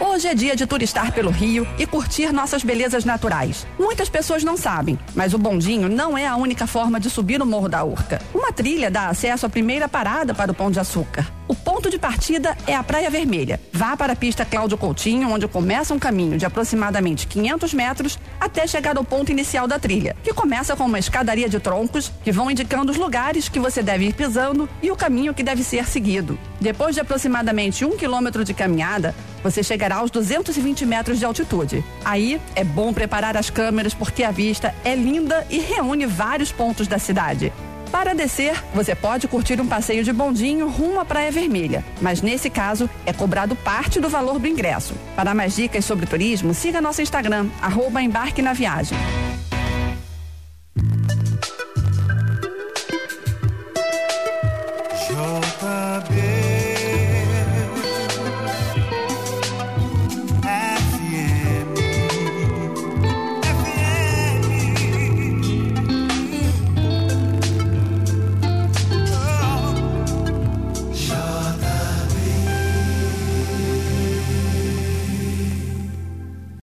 Hoje é dia de turistar pelo Rio e curtir nossas belezas naturais. Muitas pessoas não sabem, mas o bondinho não é a única forma de subir o Morro da Urca. Uma trilha dá acesso à primeira parada para o Pão de Açúcar. O ponto de partida é a Praia Vermelha. Vá para a pista Cláudio Coutinho, onde começa um caminho de aproximadamente 500 metros até chegar ao ponto inicial da trilha, que começa com uma escadaria de troncos que vão indicando os lugares que você deve ir pisando e o caminho que deve ser seguido. Depois de aproximadamente um quilômetro de caminhada, você chegará aos 220 metros de altitude. Aí é bom preparar as câmeras porque a vista é linda e reúne vários pontos da cidade. Para descer, você pode curtir um passeio de bondinho rumo à Praia Vermelha, mas nesse caso é cobrado parte do valor do ingresso. Para mais dicas sobre turismo, siga nosso Instagram, arroba embarque na viagem. JB